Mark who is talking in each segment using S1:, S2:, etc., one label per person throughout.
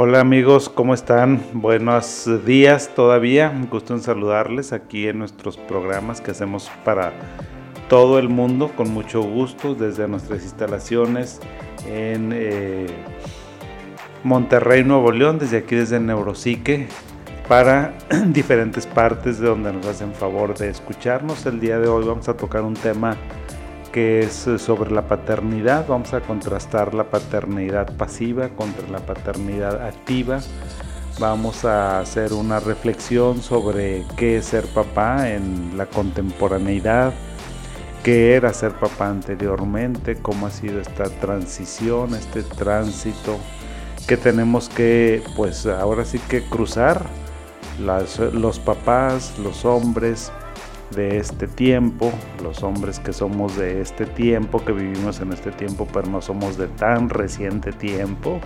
S1: Hola amigos, ¿cómo están? Buenos días todavía. Un gusto en saludarles aquí en nuestros programas que hacemos para todo el mundo con mucho gusto desde nuestras instalaciones en eh, Monterrey, Nuevo León, desde aquí desde Neuropsique para diferentes partes de donde nos hacen favor de escucharnos. El día de hoy vamos a tocar un tema que es sobre la paternidad. Vamos a contrastar la paternidad pasiva contra la paternidad activa. Vamos a hacer una reflexión sobre qué es ser papá en la contemporaneidad, qué era ser papá anteriormente, cómo ha sido esta transición, este tránsito que tenemos que, pues ahora sí que cruzar los papás, los hombres, de este tiempo, los hombres que somos de este tiempo, que vivimos en este tiempo, pero no somos de tan reciente tiempo,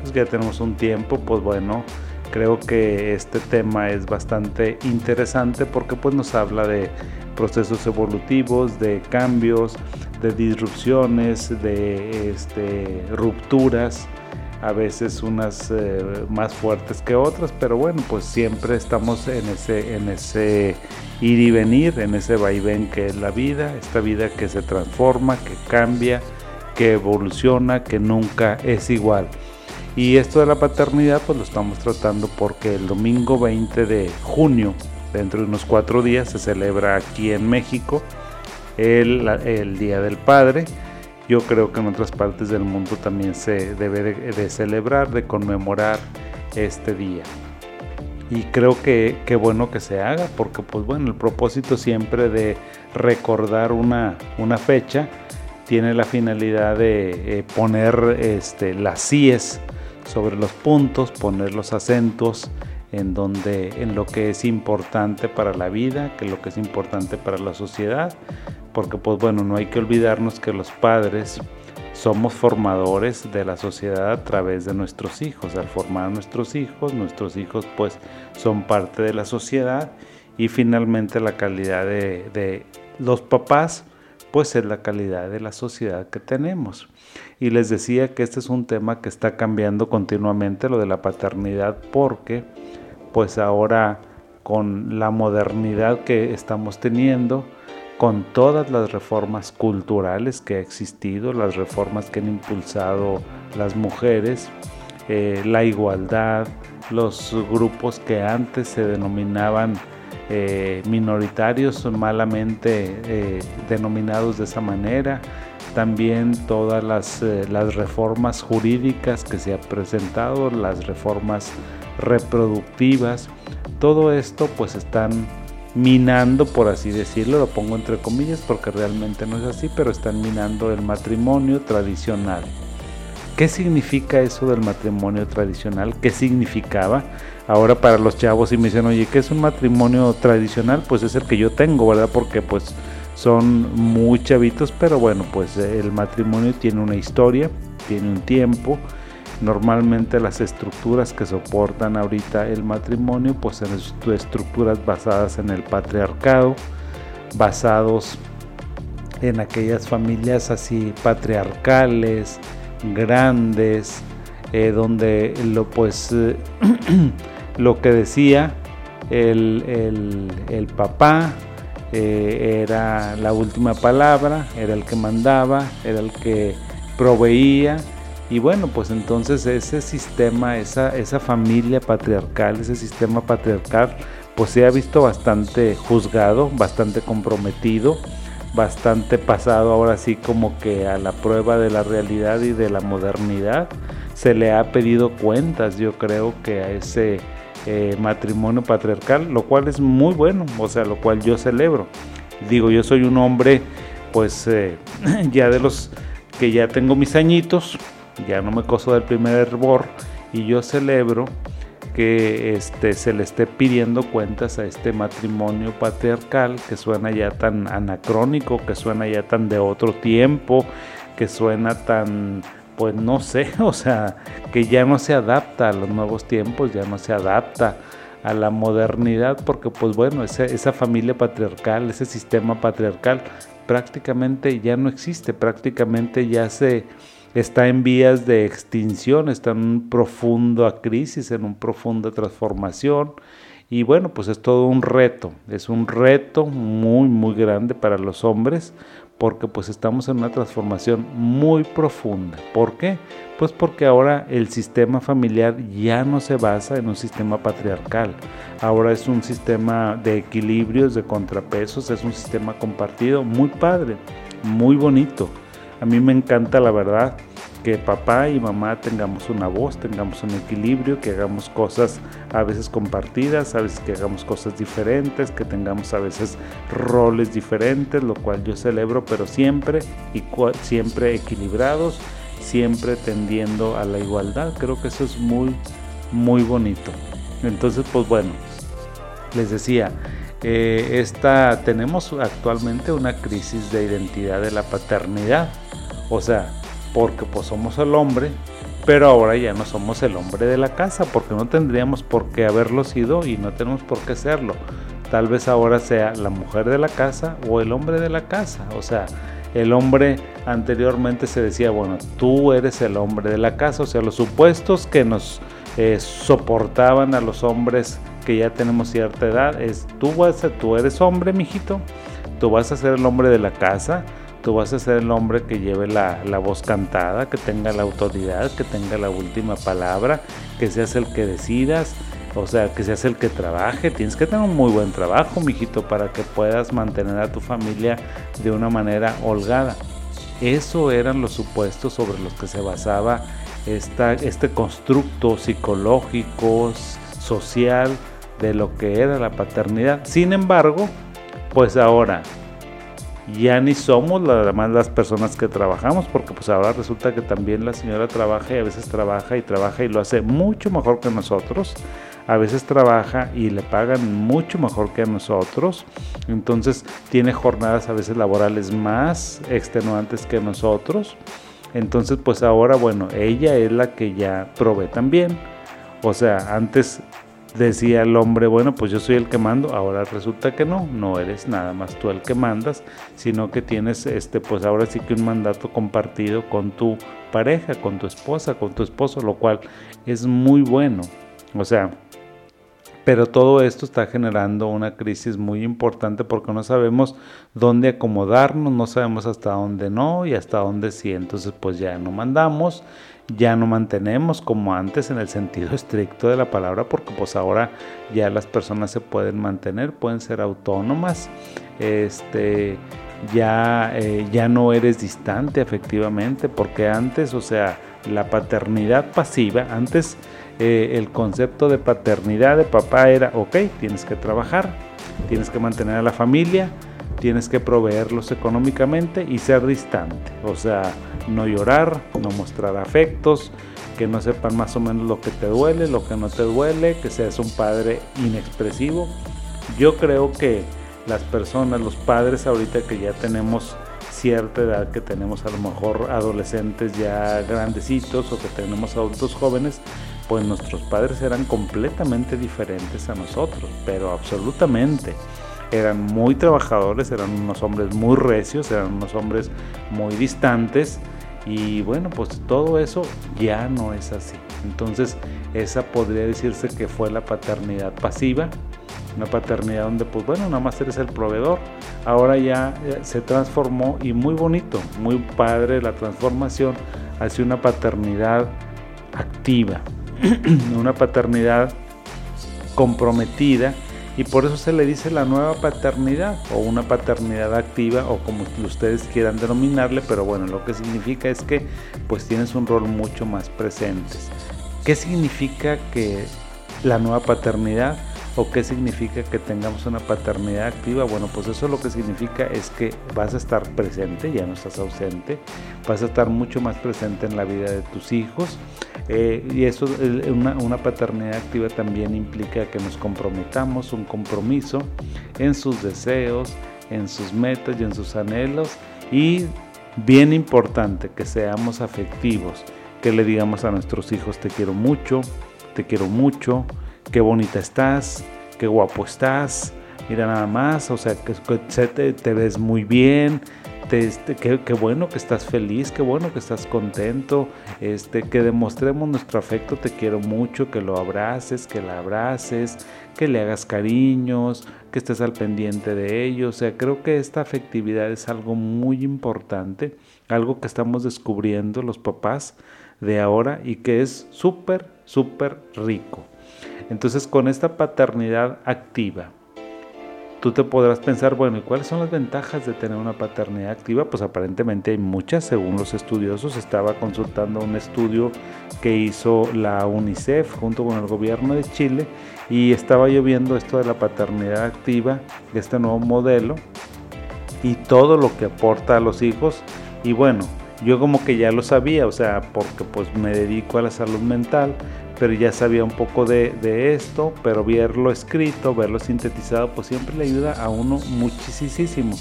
S1: los que ya tenemos un tiempo, pues bueno, creo que este tema es bastante interesante porque pues nos habla de procesos evolutivos, de cambios, de disrupciones, de este, rupturas a veces unas eh, más fuertes que otras, pero bueno, pues siempre estamos en ese, en ese ir y venir, en ese vaivén que es la vida, esta vida que se transforma, que cambia, que evoluciona, que nunca es igual. Y esto de la paternidad pues lo estamos tratando porque el domingo 20 de junio, dentro de unos cuatro días, se celebra aquí en México el, el Día del Padre yo creo que en otras partes del mundo también se debe de, celebrar, de conmemorar este día. Y creo que, qué bueno que se haga, porque pues bueno, el propósito siempre de recordar una, una fecha tiene la finalidad de eh, poner este, las CIES sobre los puntos, poner los acentos en donde en lo que es importante para la vida, que lo que es importante para la sociedad, porque pues bueno, no hay que olvidarnos que los padres somos formadores de la sociedad a través de nuestros hijos. Al formar a nuestros hijos, nuestros hijos pues son parte de la sociedad y finalmente la calidad de, de los papás pues es la calidad de la sociedad que tenemos. Y les decía que este es un tema que está cambiando continuamente, lo de la paternidad, porque pues ahora con la modernidad que estamos teniendo, con todas las reformas culturales que ha existido, las reformas que han impulsado las mujeres, eh, la igualdad, los grupos que antes se denominaban eh, minoritarios son malamente eh, denominados de esa manera, también todas las, las reformas jurídicas que se han presentado, las reformas reproductivas, todo esto pues están minando, por así decirlo, lo pongo entre comillas porque realmente no es así, pero están minando el matrimonio tradicional. ¿Qué significa eso del matrimonio tradicional? ¿Qué significaba? Ahora para los chavos y me dicen, oye, ¿qué es un matrimonio tradicional? Pues es el que yo tengo, ¿verdad? Porque pues son muy chavitos, pero bueno, pues el matrimonio tiene una historia, tiene un tiempo, Normalmente las estructuras que soportan ahorita el matrimonio pues son estructuras basadas en el patriarcado, basados en aquellas familias así patriarcales, grandes, eh, donde lo pues lo que decía el, papá eh, era la última palabra, era el que mandaba, era el que proveía y bueno, pues entonces ese sistema, esa, esa familia patriarcal, ese sistema patriarcal, pues se ha visto bastante juzgado, bastante comprometido, bastante pasado ahora sí como que a la prueba de la realidad y de la modernidad. Se le ha pedido cuentas, yo creo que a ese eh, matrimonio patriarcal, lo cual es muy bueno, o sea, lo cual yo celebro. Digo, yo soy un hombre, pues eh, ya de los que ya tengo mis añitos, ya no me coso del primer hervor y yo celebro que este, se le esté pidiendo cuentas a este matrimonio patriarcal que suena ya tan anacrónico, que suena ya tan de otro tiempo, que suena tan, pues no sé, o sea, que ya no se adapta a los nuevos tiempos, ya no se adapta a la modernidad, porque pues bueno, esa, esa familia patriarcal, ese sistema patriarcal prácticamente ya no existe, prácticamente ya se está en vías de extinción, está en un profundo crisis, en una profunda transformación. Y bueno, pues es todo un reto, es un reto muy, muy grande para los hombres porque pues estamos en una transformación muy profunda. ¿Por qué? Pues porque ahora el sistema familiar ya no se basa en un sistema patriarcal, ahora es un sistema de equilibrios, de contrapesos, es un sistema compartido muy padre, muy bonito. A mí me encanta la verdad que papá y mamá tengamos una voz, tengamos un equilibrio, que hagamos cosas a veces compartidas, a veces que hagamos cosas diferentes, que tengamos a veces roles diferentes, lo cual yo celebro, pero siempre y siempre equilibrados, siempre tendiendo a la igualdad. Creo que eso es muy, muy bonito. Entonces, pues bueno, les decía, eh, esta, tenemos actualmente una crisis de identidad de la paternidad. O sea, porque pues somos el hombre, pero ahora ya no somos el hombre de la casa, porque no tendríamos por qué haberlo sido y no tenemos por qué serlo. Tal vez ahora sea la mujer de la casa o el hombre de la casa. O sea, el hombre anteriormente se decía, bueno, tú eres el hombre de la casa. O sea, los supuestos que nos eh, soportaban a los hombres que ya tenemos cierta edad es, tú, vas a, tú eres hombre, mijito, tú vas a ser el hombre de la casa tú vas a ser el hombre que lleve la, voz cantada, que tenga la autoridad, que tenga la última palabra, que seas el que decidas, o sea, que seas el que trabaje. Tienes que tener un muy buen trabajo, mijito, para que puedas mantener a tu familia de una manera holgada. Eso eran los supuestos sobre los que se basaba esta, este constructo psicológico, social, de lo que era la paternidad. Sin embargo, pues ahora ya ni somos nada más las personas que trabajamos, porque pues ahora resulta que también la señora trabaja y a veces trabaja y trabaja y lo hace mucho mejor que nosotros. A veces trabaja y le pagan mucho mejor que nosotros. Entonces tiene jornadas a veces laborales más extenuantes que nosotros. Entonces pues ahora bueno, ella es la que ya provee también. O sea, antes decía el hombre, bueno, pues yo soy el que mando, ahora resulta que no, no eres nada más tú el que mandas, sino que tienes este pues ahora sí que un mandato compartido con tu pareja, con tu esposa, con tu esposo, lo cual es muy bueno. O sea, pero todo esto está generando una crisis muy importante porque no sabemos dónde acomodarnos, no sabemos hasta dónde no y hasta dónde sí. Entonces pues ya no mandamos, ya no mantenemos como antes en el sentido estricto de la palabra porque pues ahora ya las personas se pueden mantener, pueden ser autónomas. Este, ya, eh, ya no eres distante efectivamente porque antes, o sea, la paternidad pasiva, antes eh, el concepto de paternidad de papá era, ok, tienes que trabajar, tienes que mantener a la familia, tienes que proveerlos económicamente y ser distante. O sea, no llorar, no mostrar afectos, que no sepan más o menos lo que te duele, lo que no te duele, que seas un padre inexpresivo. Yo creo que las personas, los padres ahorita que ya tenemos cierta edad, que tenemos a lo mejor adolescentes ya grandecitos o que tenemos adultos jóvenes, pues nuestros padres eran completamente diferentes a nosotros, pero absolutamente. Eran muy trabajadores, eran unos hombres muy recios, eran unos hombres muy distantes y bueno, pues todo eso ya no es así. Entonces esa podría decirse que fue la paternidad pasiva, una paternidad donde pues bueno, nada más eres el proveedor. Ahora ya se transformó y muy bonito, muy padre la transformación hacia una paternidad activa, una paternidad comprometida y por eso se le dice la nueva paternidad o una paternidad activa o como ustedes quieran denominarle, pero bueno, lo que significa es que pues tienes un rol mucho más presente. ¿Qué significa que la nueva paternidad? ¿O qué significa que tengamos una paternidad activa? Bueno, pues eso lo que significa es que vas a estar presente, ya no estás ausente, vas a estar mucho más presente en la vida de tus hijos. Eh, y eso, una, una paternidad activa también implica que nos comprometamos, un compromiso en sus deseos, en sus metas y en sus anhelos. Y bien importante, que seamos afectivos, que le digamos a nuestros hijos te quiero mucho, te quiero mucho, qué bonita estás, qué guapo estás, mira nada más, o sea, que te, te ves muy bien, este, qué, bueno que estás feliz, qué bueno que estás contento, este, que demostremos nuestro afecto, te quiero mucho, que lo abraces, que la abraces, que le hagas cariños, que estés al pendiente de ello. O sea, creo que esta afectividad es algo muy importante, algo que estamos descubriendo los papás de ahora y que es súper, súper rico. Entonces, con esta paternidad activa, tú te podrás pensar, bueno, ¿y cuáles son las ventajas de tener una paternidad activa? Pues aparentemente hay muchas, según los estudiosos. Estaba consultando un estudio que hizo la UNICEF junto con el gobierno de Chile y estaba yo viendo esto de la paternidad activa, este nuevo modelo y todo lo que aporta a los hijos. Y bueno, yo como que ya lo sabía, o sea, porque pues me dedico a la salud mental, pero ya sabía un poco de, esto, pero verlo escrito, verlo sintetizado, pues siempre le ayuda a uno muchísimo,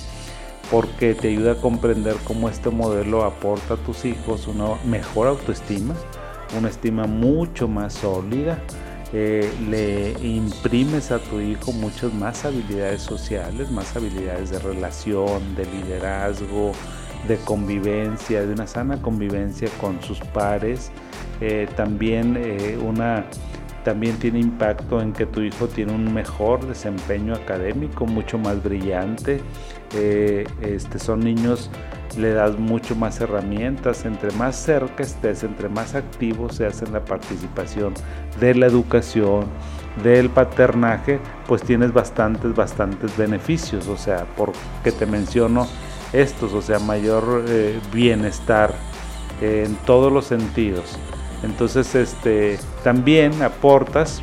S1: porque te ayuda a comprender cómo este modelo aporta a tus hijos una mejor autoestima, una estima mucho más sólida, eh, le imprimes a tu hijo muchas más habilidades sociales, más habilidades de relación, de liderazgo, de convivencia, de una sana convivencia con sus pares, eh, también eh, una también tiene impacto en que tu hijo tiene un mejor desempeño académico, mucho más brillante. Eh, este, son niños, le das mucho más herramientas. Entre más cerca estés, entre más activo seas en la participación de la educación, del paternaje, pues tienes bastantes, bastantes beneficios. O sea, porque te menciono estos, o sea, mayor bienestar en todos los sentidos. Entonces, este, también aportas,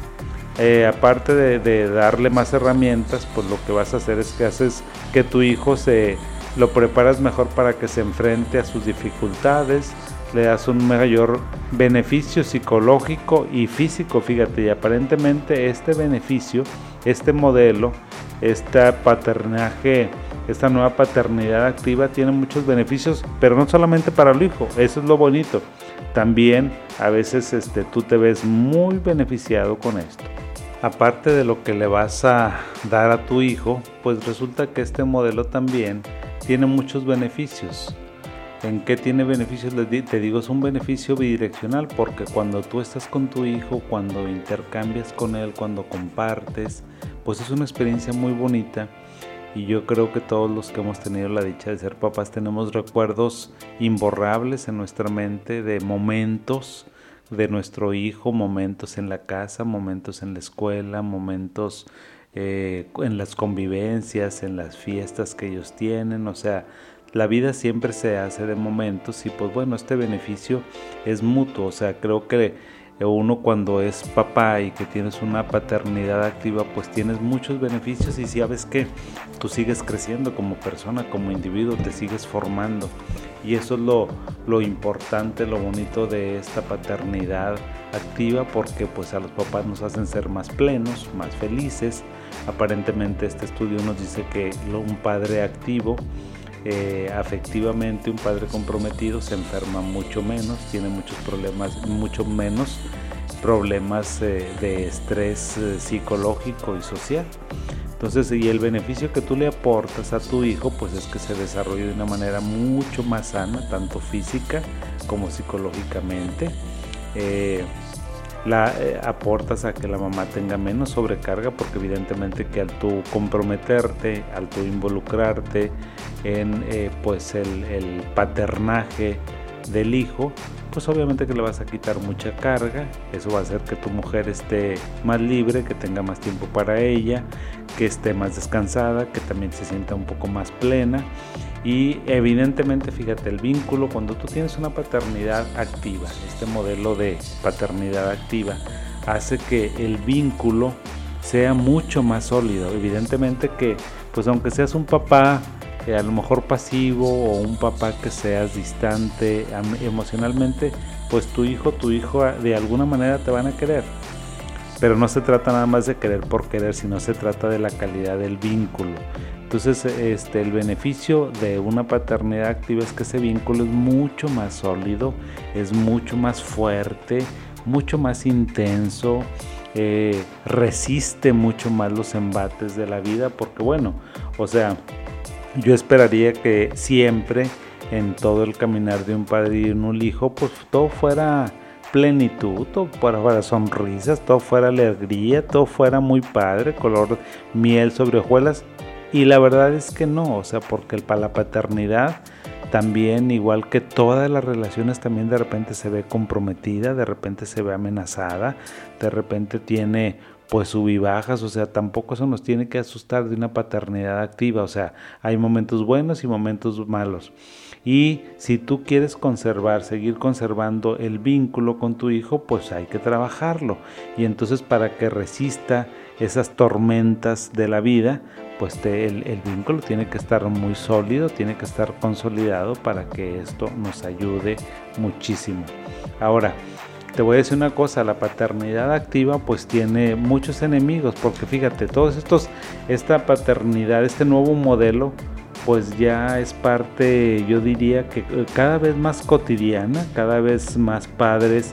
S1: eh, aparte de, darle más herramientas, pues lo que vas a hacer es que haces que tu hijo se lo preparas mejor para que se enfrente a sus dificultades, le das un mayor beneficio psicológico y físico, fíjate, y aparentemente este beneficio, este modelo, este paternaje, esta nueva paternidad activa tiene muchos beneficios, pero no solamente para el hijo, eso es lo bonito, también a veces este, tú te ves muy beneficiado con esto. Aparte de lo que le vas a dar a tu hijo, pues resulta que este modelo también tiene muchos beneficios. ¿En qué tiene beneficios? Te digo, es un beneficio bidireccional porque cuando tú estás con tu hijo, cuando intercambias con él, cuando compartes, pues es una experiencia muy bonita y yo creo que todos los que hemos tenido la dicha de ser papás tenemos recuerdos imborrables en nuestra mente de momentos de nuestro hijo, momentos en la casa, momentos en la escuela, momentos eh, en las convivencias, en las fiestas que ellos tienen, o sea, la vida siempre se hace de momentos y pues bueno, este beneficio es mutuo, o sea, creo que uno cuando es papá y que tienes una paternidad activa, pues tienes muchos beneficios y sabes que tú sigues creciendo como persona, como individuo, te sigues formando. Y eso es lo, lo importante, lo bonito de esta paternidad activa, porque pues a los papás nos hacen ser más plenos, más felices. Aparentemente este estudio nos dice que un padre activo eh, afectivamente un padre comprometido se enferma mucho menos, tiene muchos problemas, mucho menos problemas eh, de estrés eh, psicológico y social. Entonces, y el beneficio que tú le aportas a tu hijo, pues es que se desarrolle de una manera mucho más sana, tanto física como psicológicamente la eh, aportas a que la mamá tenga menos sobrecarga porque evidentemente que al tú comprometerte, al tú involucrarte en eh, pues el, el, paternaje del hijo, pues obviamente que le vas a quitar mucha carga, eso va a hacer que tu mujer esté más libre, que tenga más tiempo para ella, que esté más descansada, que también se sienta un poco más plena y evidentemente, fíjate, el vínculo, cuando tú tienes una paternidad activa, este modelo de paternidad activa, hace que el vínculo sea mucho más sólido. Evidentemente que, pues aunque seas un papá eh, a lo mejor pasivo o un papá que seas distante emocionalmente, pues tu hijo, tu hijo de alguna manera te van a querer. Pero no se trata nada más de querer por querer, sino se trata de la calidad del vínculo. Entonces, este, el beneficio de una paternidad activa es que ese vínculo es mucho más sólido, es mucho más fuerte, mucho más intenso, eh, resiste mucho más los embates de la vida, porque bueno, o sea, yo esperaría que siempre en todo el caminar de un padre y un hijo, pues todo fuera plenitud, todo fuera sonrisas, todo fuera alegría, todo fuera muy padre, color miel sobre hojuelas. Y la verdad es que no, o sea, porque para la paternidad también, igual que todas las relaciones, también de repente se ve comprometida, de repente se ve amenazada, de repente tiene pues subibajas, o sea, tampoco eso nos tiene que asustar de una paternidad activa, o sea, hay momentos buenos y momentos malos. Y si tú quieres conservar, seguir conservando el vínculo con tu hijo, pues hay que trabajarlo. Y entonces para que resista esas tormentas de la vida, pues el, el, vínculo tiene que estar muy sólido, tiene que estar consolidado para que esto nos ayude muchísimo. Ahora, te voy a decir una cosa, la paternidad activa pues tiene muchos enemigos, porque fíjate, todos estos, esta paternidad, este nuevo modelo, pues ya es parte, yo diría que eh, cada vez más cotidiana, cada vez más padres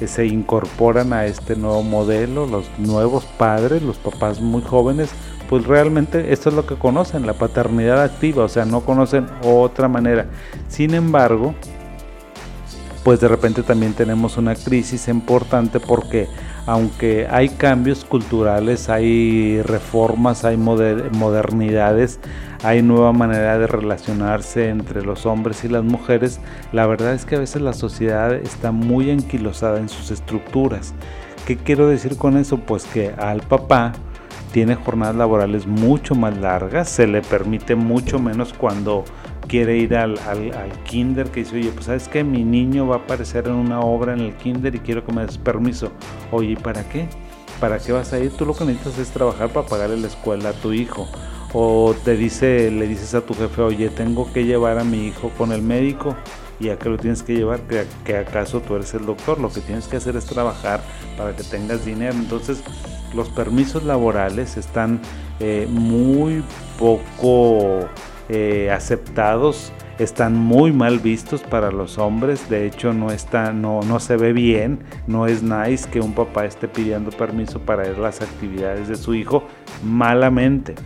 S1: eh, se incorporan a este nuevo modelo, los nuevos padres, los papás muy jóvenes, pues realmente esto es lo que conocen, la paternidad activa, o sea, no conocen otra manera. Sin embargo, pues de repente también tenemos una crisis importante porque aunque hay cambios culturales, hay reformas, hay modernidades, hay nueva manera de relacionarse entre los hombres y las mujeres, la verdad es que a veces la sociedad está muy anquilosada en sus estructuras. ¿Qué quiero decir con eso? Pues que al papá tiene jornadas laborales mucho más largas, se le permite mucho menos cuando quiere ir al, kinder, que dice, oye, pues sabes que mi niño va a aparecer en una obra en el kinder y quiero que me des permiso. Oye, ¿y para qué? ¿Para qué vas a ir? Tú lo que necesitas es trabajar para pagarle la escuela a tu hijo. O te dice, le dices a tu jefe, oye, tengo que llevar a mi hijo con el médico. ¿Y a qué lo tienes que llevar? ¿Que, que acaso tú eres el doctor? Lo que tienes que hacer es trabajar para que tengas dinero. Entonces, los permisos laborales están eh, muy poco eh, aceptados, están muy mal vistos para los hombres, de hecho no, está, no, no se ve bien, no es nice que un papá esté pidiendo permiso para ir a las actividades de su hijo malamente.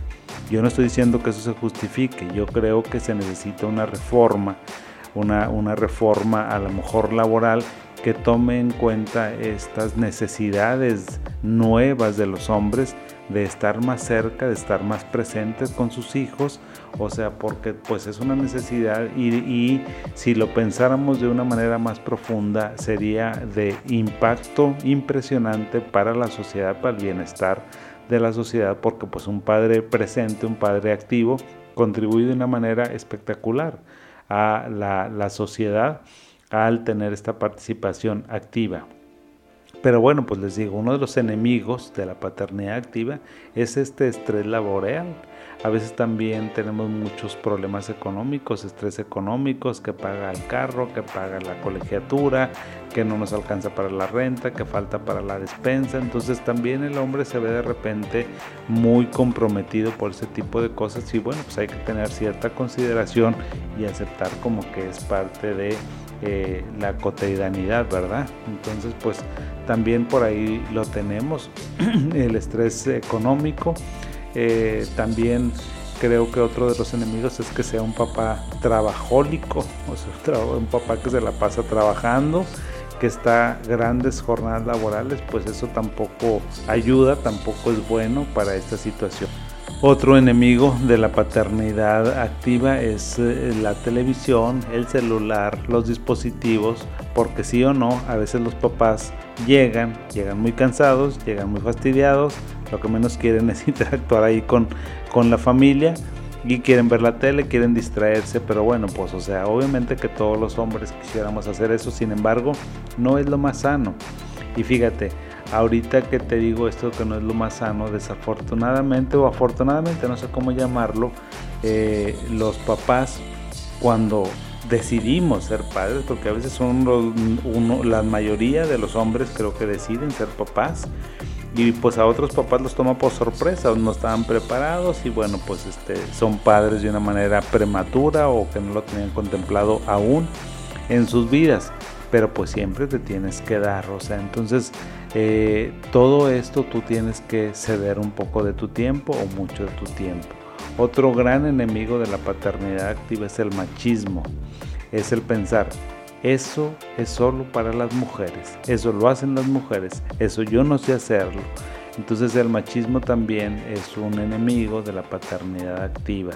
S1: Yo no estoy diciendo que eso se justifique, yo creo que se necesita una reforma, una, una reforma a lo mejor laboral que tome en cuenta estas necesidades nuevas de los hombres de estar más cerca, de estar más presentes con sus hijos, o sea, porque pues es una necesidad y, si lo pensáramos de una manera más profunda sería de impacto impresionante para la sociedad, para el bienestar de la sociedad, porque pues un padre presente, un padre activo, contribuye de una manera espectacular a la sociedad al tener esta participación activa. Pero bueno, pues les digo, uno de los enemigos de la paternidad activa es este estrés laboral. A veces también tenemos muchos problemas económicos, estrés económicos, que paga el carro, que paga la colegiatura, que no nos alcanza para la renta, que falta para la despensa. Entonces también el hombre se ve de repente muy comprometido por ese tipo de cosas y bueno, pues hay que tener cierta consideración y aceptar como que es parte de eh, la cotidianidad, ¿verdad? Entonces, pues también por ahí lo tenemos, el estrés económico. Eh, también creo que otro de los enemigos es que sea un papá trabajólico, o sea, un papá que se la pasa trabajando, que está grandes jornadas laborales, pues eso tampoco ayuda, tampoco es bueno para esta situación. Otro enemigo de la paternidad activa es eh, la televisión, el celular, los dispositivos, porque sí o no, a veces los papás llegan, llegan muy cansados, llegan muy fastidiados, lo que menos quieren es interactuar ahí con, con la familia y quieren ver la tele, quieren distraerse, pero bueno, pues o sea, obviamente que todos los hombres quisiéramos hacer eso, sin embargo, no es lo más sano. Y fíjate, ahorita que te digo esto que no es lo más sano, desafortunadamente o afortunadamente, no sé cómo llamarlo, eh, los papás cuando decidimos ser padres, porque a veces son los, la mayoría de los hombres creo que deciden ser papás y pues a otros papás los toma por sorpresa, no estaban preparados y bueno pues este son padres de una manera prematura o que no lo tenían contemplado aún en sus vidas, pero pues siempre te tienes que dar, o sea, entonces eh, todo esto tú tienes que ceder un poco de tu tiempo o mucho de tu tiempo. Otro gran enemigo de la paternidad activa es el machismo, es el pensar, eso es solo para las mujeres, eso lo hacen las mujeres, eso yo no sé hacerlo. Entonces el machismo también es un enemigo de la paternidad activa.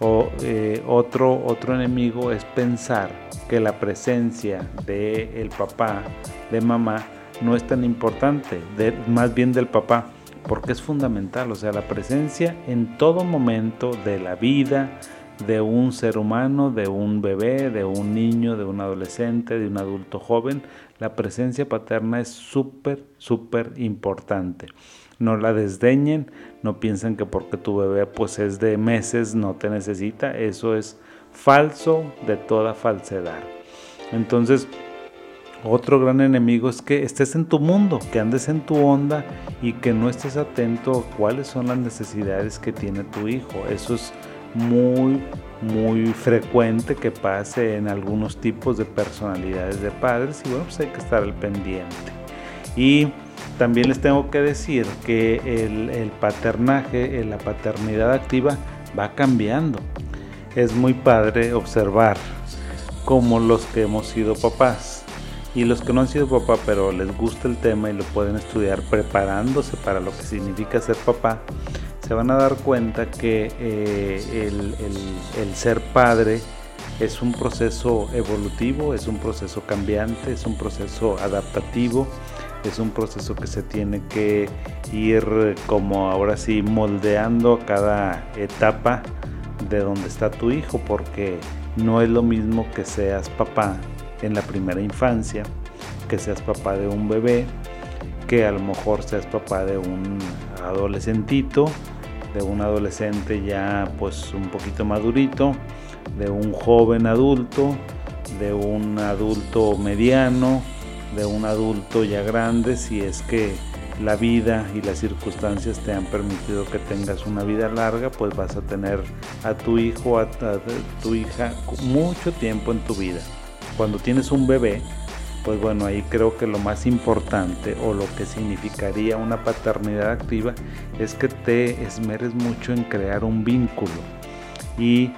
S1: O eh, otro, otro enemigo es pensar que la presencia del el papá, de mamá, no es tan importante, más bien del papá, porque es fundamental. O sea, la presencia en todo momento de la vida, de un ser humano, de un bebé, de un niño, de un adolescente, de un adulto joven, la presencia paterna es súper, súper importante. No la desdeñen, no piensen que porque tu bebé pues es de meses no te necesita, eso es falso de toda falsedad. Entonces, otro gran enemigo es que estés en tu mundo, que andes en tu onda y que no estés atento a cuáles son las necesidades que tiene tu hijo. Eso es muy, muy frecuente que pase en algunos tipos de personalidades de padres y bueno, pues hay que estar al pendiente. Y también les tengo que decir que el, paternaje, la paternidad activa va cambiando. Es muy padre observar cómo los que hemos sido papás y los que no han sido papá pero les gusta el tema y lo pueden estudiar preparándose para lo que significa ser papá, se van a dar cuenta que eh, el, ser padre es un proceso evolutivo, es un proceso cambiante, es un proceso adaptativo, es un proceso que se tiene que ir como ahora sí moldeando cada etapa de donde está tu hijo, porque no es lo mismo que seas papá en la primera infancia, que seas papá de un bebé, que a lo mejor seas papá de un adolescentito, de un adolescente ya pues un poquito madurito, de un joven adulto, de un adulto mediano, de un adulto ya grande, si es que la vida y las circunstancias te han permitido que tengas una vida larga, pues vas a tener a tu hijo, a, a tu hija mucho tiempo en tu vida. Cuando tienes un bebé, pues bueno, ahí creo que lo más importante o lo que significaría una paternidad activa es que te esmeres mucho en crear un vínculo. Y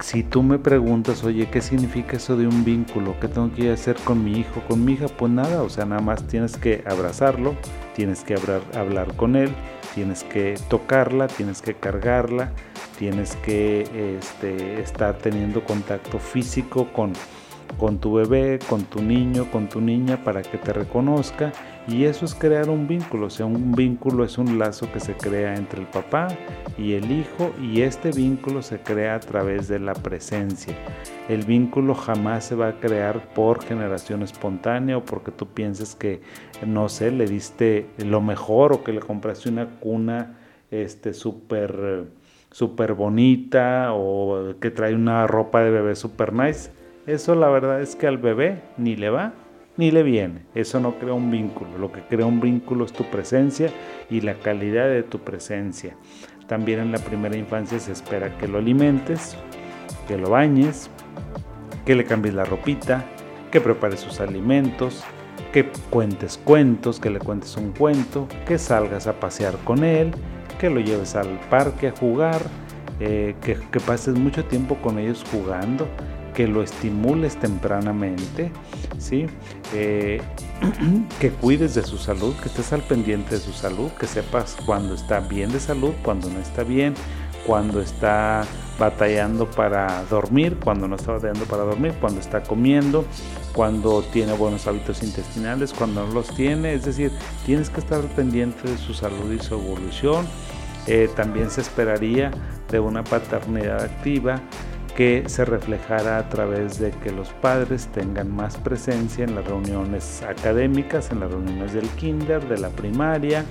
S1: si tú me preguntas, oye, ¿qué significa eso de un vínculo? ¿Qué tengo que hacer con mi hijo, con mi hija? Pues nada, o sea, nada más tienes que abrazarlo, tienes que hablar, hablar con él, tienes que tocarla, tienes que cargarla, tienes que este, estar teniendo contacto físico con con tu bebé, con tu niño, con tu niña para que te reconozca. Y eso es crear un vínculo, o sea, un vínculo es un lazo que se crea entre el papá y el hijo y este vínculo se crea a través de la presencia. El vínculo jamás se va a crear por generación espontánea o porque tú pienses que, no sé, le diste lo mejor o que le compraste una cuna este súper súper bonita o que trae una ropa de bebé super nice eso la verdad es que al bebé ni le va ni le viene. Eso no crea un vínculo. Lo que crea un vínculo es tu presencia y la calidad de tu presencia. También en la primera infancia se espera que lo alimentes, que lo bañes, que le cambies la ropita, que prepares sus alimentos, que cuentes cuentos, que le cuentes un cuento, que salgas a pasear con él, que lo lleves al parque a jugar, eh, que, que pases mucho tiempo con ellos jugando que lo estimules tempranamente, ¿sí? Eh, que cuides de su salud, que estés al pendiente de su salud, que sepas cuando está bien de salud, cuando no está bien, cuando está batallando para dormir, cuando no está batallando para dormir, cuando está comiendo, cuando tiene buenos hábitos intestinales, cuando no los tiene, es decir, tienes que estar pendiente de su salud y su evolución. Eh, también se esperaría de una paternidad activa que se reflejara a través de que los padres tengan más presencia en las reuniones académicas, en las reuniones del kinder, de la primaria,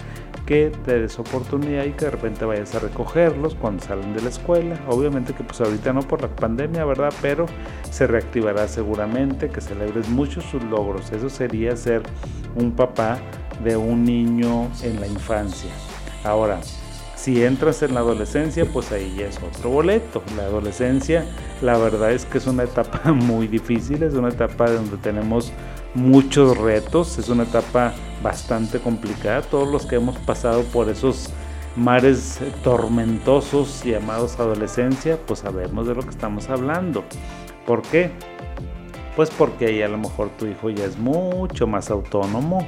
S1: que te des oportunidad y que de repente vayas a recogerlos cuando salen de la escuela. Obviamente que pues ahorita no por la pandemia, ¿verdad? Pero se reactivará seguramente, que celebres mucho sus logros. Eso sería ser un papá de un niño en la infancia. Ahora, si entras en la adolescencia, pues ahí ya es otro boleto. La adolescencia, la verdad es que es una etapa muy difícil, es una etapa donde tenemos muchos retos, es una etapa bastante complicada. Todos los que hemos pasado por esos mares tormentosos llamados adolescencia, pues sabemos de lo que estamos hablando. ¿Por qué? Pues porque ahí a lo mejor tu hijo ya es mucho más autónomo,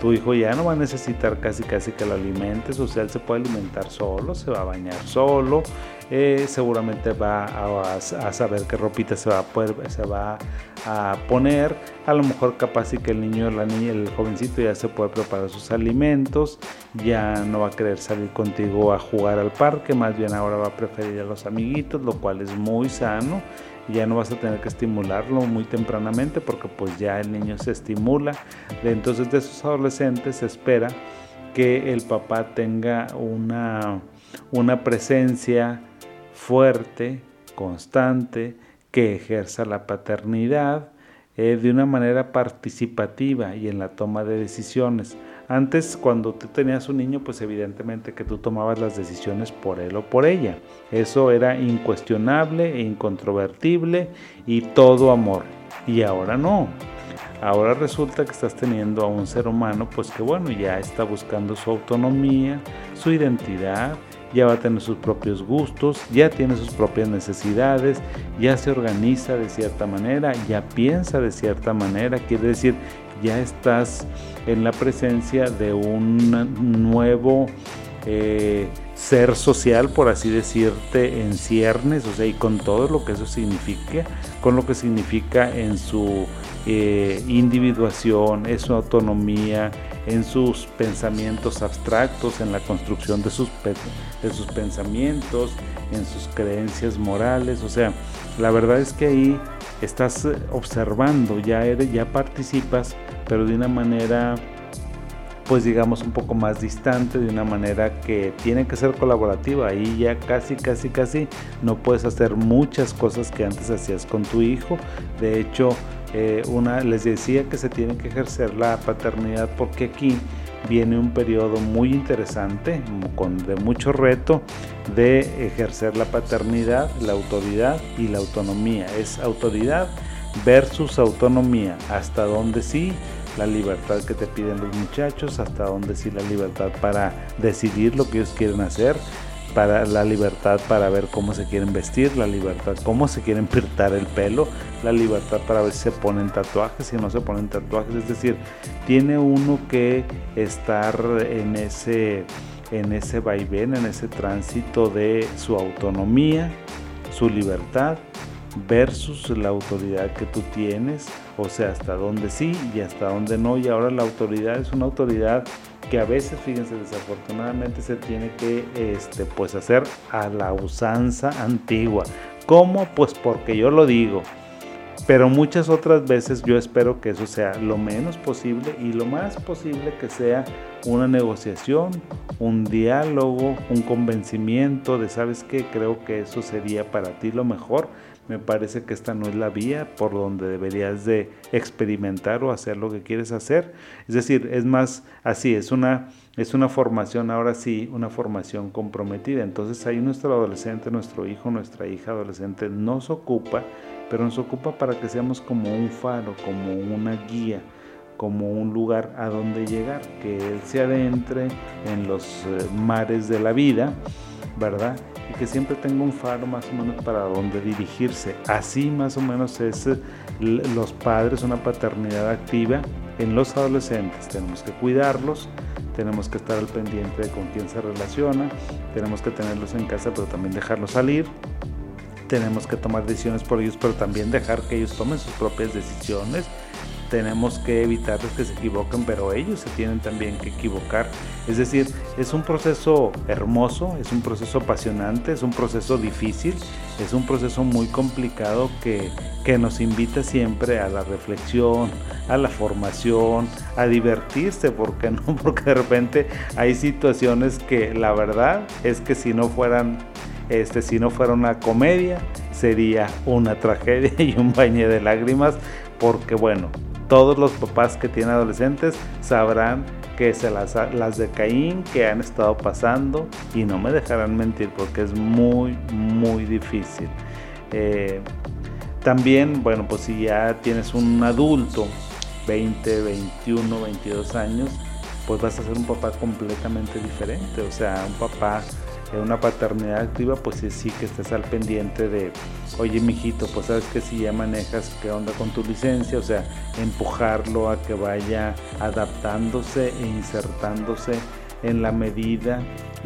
S1: tu hijo ya no va a necesitar casi casi que lo alimentes, o sea, él se puede alimentar solo, se va a bañar solo, eh, seguramente va a, saber qué ropita se va a, poner, a lo mejor capaz y que el niño, la niña, el jovencito ya se puede preparar sus alimentos, ya no va a querer salir contigo a jugar al parque, más bien ahora va a preferir a los amiguitos, lo cual es muy sano ya no vas a tener que estimularlo muy tempranamente porque pues ya el niño se estimula. Entonces de esos adolescentes se espera que el papá tenga una, una presencia fuerte, constante, que ejerza la paternidad eh, de una manera participativa y en la toma de decisiones. Antes, cuando tú tenías un niño, pues evidentemente que tú tomabas las decisiones por él o por ella. Eso era incuestionable e incontrovertible y todo amor. Y ahora no. Ahora resulta que estás teniendo a un ser humano, pues que bueno, ya está buscando su autonomía, su identidad, ya va a tener sus propios gustos, ya tiene sus propias necesidades, ya se organiza de cierta manera, ya piensa de cierta manera, quiere decir ya estás en la presencia de un nuevo eh, ser social, por así decirte, en ciernes, o sea, y con todo lo que eso significa, con lo que significa en su eh, individuación, en su autonomía, en sus pensamientos abstractos, en la construcción de sus, de sus pensamientos, en sus creencias morales, o sea, la verdad es que ahí estás observando, ya eres, ya participas, pero de una manera pues digamos un poco más distante, de una manera que tiene que ser colaborativa. Ahí ya casi, casi, casi no puedes hacer muchas cosas que antes hacías con tu hijo. De hecho, eh, una, les decía que se tiene que ejercer la paternidad porque aquí viene un periodo muy interesante, con, de mucho reto, de ejercer la paternidad, la autoridad y la autonomía. Es autoridad versus autonomía, hasta donde sí la libertad que te piden los muchachos, hasta donde sí la libertad para decidir lo que ellos quieren hacer, para la libertad para ver cómo se quieren vestir, la libertad cómo se quieren pintar el pelo, la libertad para ver si se ponen tatuajes, si no se ponen tatuajes, es decir, tiene uno que estar en ese en ese vaivén, en ese tránsito de su autonomía, su libertad versus la autoridad que tú tienes, o sea, hasta dónde sí y hasta dónde no, y ahora la autoridad es una autoridad que a veces, fíjense, desafortunadamente se tiene que este, pues hacer a la usanza antigua. ¿Cómo? Pues porque yo lo digo. Pero muchas otras veces yo espero que eso sea lo menos posible y lo más posible que sea una negociación, un diálogo, un convencimiento de, ¿sabes qué? Creo que eso sería para ti lo mejor me parece que esta no es la vía por donde deberías de experimentar o hacer lo que quieres hacer. Es decir, es más así, es una, es una formación, ahora sí, una formación comprometida. Entonces ahí nuestro adolescente, nuestro hijo, nuestra hija adolescente nos ocupa, pero nos ocupa para que seamos como un faro, como una guía como un lugar a donde llegar, que Él se adentre en los eh, mares de la vida, ¿verdad? Y que siempre tenga un faro más o menos para dónde dirigirse. Así más o menos es eh, los padres, una paternidad activa en los adolescentes. Tenemos que cuidarlos, tenemos que estar al pendiente de con quién se relaciona, tenemos que tenerlos en casa pero también dejarlos salir. Tenemos que tomar decisiones por ellos, pero también dejar que ellos tomen sus propias decisiones tenemos que evitarles que se equivoquen, pero ellos se tienen también que equivocar. Es decir, es un proceso hermoso, es un proceso apasionante, es un proceso difícil, es un proceso muy complicado que, que nos invita siempre a la reflexión, a la formación, a divertirse, porque no? Porque de repente hay situaciones que la verdad es que si no fueran este, si no fuera una comedia, sería una tragedia y un baño de lágrimas, porque bueno, todos los papás que tienen adolescentes sabrán que se las, las de Caín que han estado pasando y no me dejarán mentir porque es muy, muy difícil. Eh, también, bueno, pues si ya tienes un adulto, 20, 21, 22 años, pues vas a ser un papá completamente diferente. O sea, un papá en una paternidad activa, pues sí que estés al pendiente de, oye, mijito, pues sabes que si ya manejas, ¿qué onda con tu licencia? O sea, empujarlo a que vaya adaptándose e insertándose en la medida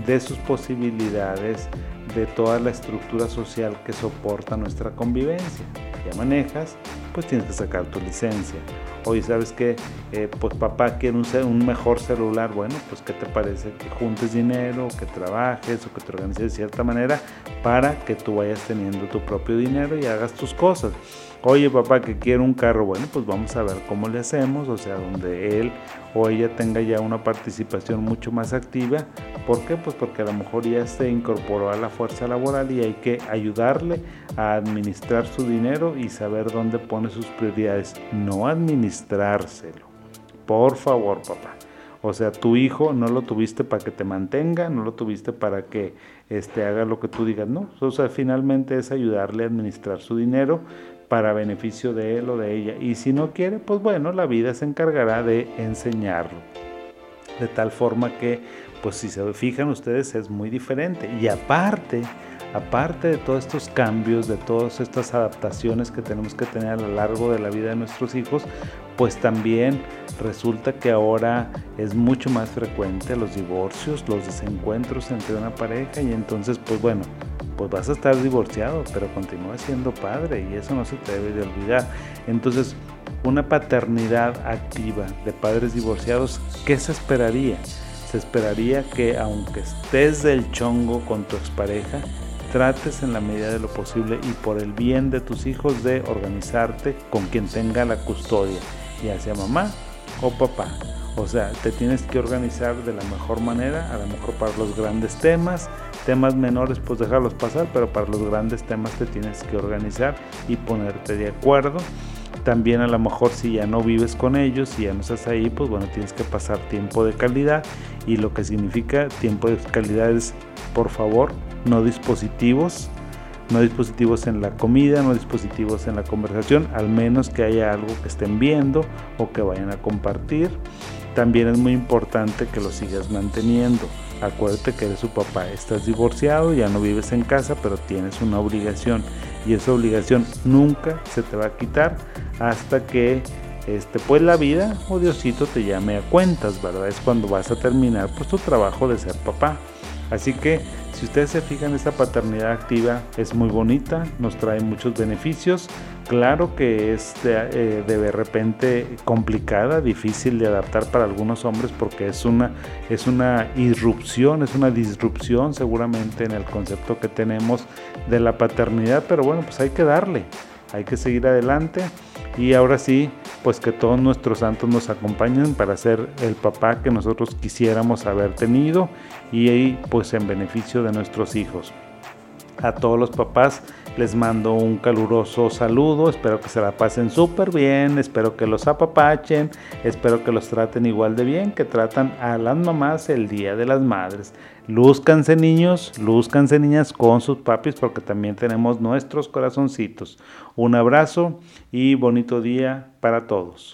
S1: de sus posibilidades, de toda la estructura social que soporta nuestra convivencia. Ya manejas, pues tienes que sacar tu licencia. Oye, ¿sabes qué? Eh, pues papá quiere un, un, mejor celular. Bueno, pues ¿qué te parece? Que juntes dinero, que trabajes o que te organices de cierta manera para que tú vayas teniendo tu propio dinero y hagas tus cosas. Oye, papá, que quiere un carro. Bueno, pues vamos a ver cómo le hacemos. O sea, donde él o ella tenga ya una participación mucho más activa. ¿Por qué? Pues porque a lo mejor ya se incorporó a la fuerza laboral y hay que ayudarle a administrar su dinero y saber dónde sus prioridades. No administrárselo. Por favor, papá. O sea, tu hijo no lo tuviste para que te mantenga, no lo tuviste para que este, haga lo que tú digas, no. O sea, finalmente es ayudarle a administrar su dinero para beneficio de él o de ella. Y si no quiere, pues bueno, la vida se encargará de enseñarlo. De tal forma que, pues si se fijan ustedes, es muy diferente. Y aparte, aparte de todos estos cambios, de todas estas adaptaciones que tenemos que tener a lo largo de la vida de nuestros hijos, pues también resulta que ahora es mucho más frecuente los divorcios, los desencuentros entre una pareja y entonces pues bueno, pues vas a estar divorciado, pero continúa siendo padre y eso no se te debe de olvidar. Entonces, una paternidad activa de padres divorciados, ¿qué se esperaría? Se esperaría que aunque estés del chongo con tu expareja, trates en la medida de lo posible y por el bien de tus hijos de organizarte con quien tenga la custodia ya sea mamá o papá. O sea, te tienes que organizar de la mejor manera, a lo mejor para los grandes temas, temas menores pues dejarlos pasar, pero para los grandes temas te tienes que organizar y ponerte de acuerdo. También a lo mejor si ya no vives con ellos, y ya no estás ahí, pues bueno, tienes que pasar tiempo de calidad y lo que significa tiempo de calidad es, por favor, no dispositivos, no dispositivos en la comida, no dispositivos en la conversación, al menos que haya algo que estén viendo o que vayan a compartir. También es muy importante que lo sigas manteniendo. Acuérdate que eres su papá, estás divorciado, ya no vives en casa, pero tienes una obligación y esa obligación nunca se te va a quitar hasta que este pues la vida o Diosito te llame a cuentas, ¿verdad? Es cuando vas a terminar pues tu trabajo de ser papá. Así que si ustedes se fijan, esta paternidad activa es muy bonita, nos trae muchos beneficios. Claro que es de, eh, repente complicada, difícil de adaptar para algunos hombres porque es una, es una irrupción, es una disrupción seguramente en el concepto que tenemos de la paternidad, pero bueno, pues hay que darle, hay que seguir adelante y ahora sí, pues que todos nuestros santos nos acompañen para ser el papá que nosotros quisiéramos haber tenido y pues en beneficio de nuestros hijos. A todos los papás les mando un caluroso saludo, espero que se la pasen súper bien, espero que los apapachen, espero que los traten igual de bien que tratan a las mamás el Día de las Madres. Lúzcanse niños, lúzcanse niñas con sus papis porque también tenemos nuestros corazoncitos. Un abrazo y bonito día para todos.